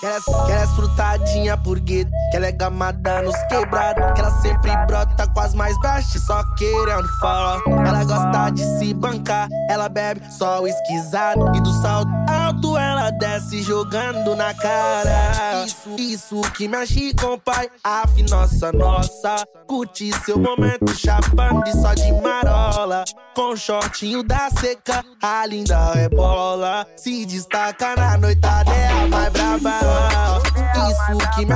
Que ela, que ela é, é por gueto, que ela é gamada nos quebrados, que ela sempre brota com as mais baixas, só querendo falar. Ela gosta de se bancar, ela bebe só o esquisado e do salto desce jogando na cara. Isso, isso que com o pai, af, nossa, nossa. Curte seu momento chapando e só de marola. Com shortinho da seca, a linda é bola. Se destaca na noitada, é a mais braba. Isso que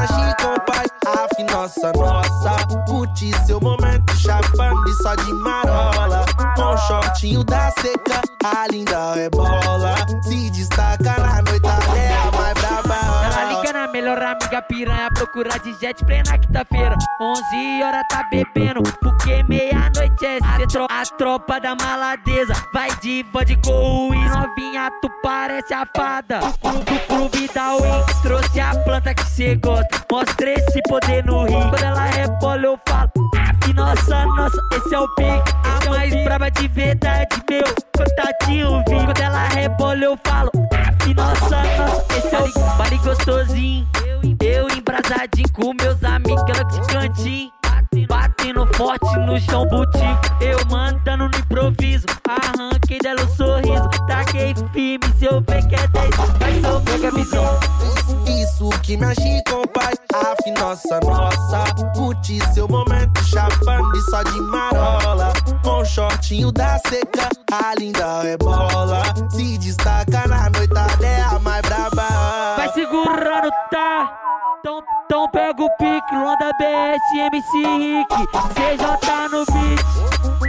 com o pai, af, nossa, nossa. Curte seu momento chapando e só de marola. Com shortinho da seca, a linda é bola. Se destaca na noitada, é a mais braba. Ela liga na melhor amiga piranha, procura de jet plena quinta-feira. 11 horas tá bebendo, porque meia-noite é cetro. A tropa da maladeza vai de bode com o Novinha, tu parece a fada. Do clube da Win, trouxe a planta que cê gosta. Mostra esse poder no rio. Quando ela rebola, eu falo. "Af, Nossa, nossa, esse é o pique. Mais braba de verdade, meu. Contatinho vi. Quando ela rebola, eu falo. "Af, Nossa, nossa, esse é o Vale gostosinho. Eu embrasadinho com meus amigos, ela de cantinho. Batendo forte no chão butico. Eu mandando no improviso. Arranquei dela o sorriso. Taquei firme. Se eu ver que é 10, vai sofrer com a visão. Isso que mexe com o pai, af, nossa, nossa. Curte seu momento chapando e só de marola. Shortinho da seca, a linda é bola. Se destaca na noitada, é a mais braba. Vai segurando, tá? Então, então pega o pique, Londa BS, MC Rick, CJ no beat.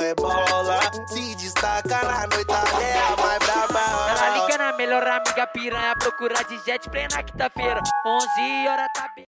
É bola. Se destaca na noitada, é a mais braba. Ela liga na melhor amiga piranha, procura de jet plena quinta-feira. 11 horas tá bem.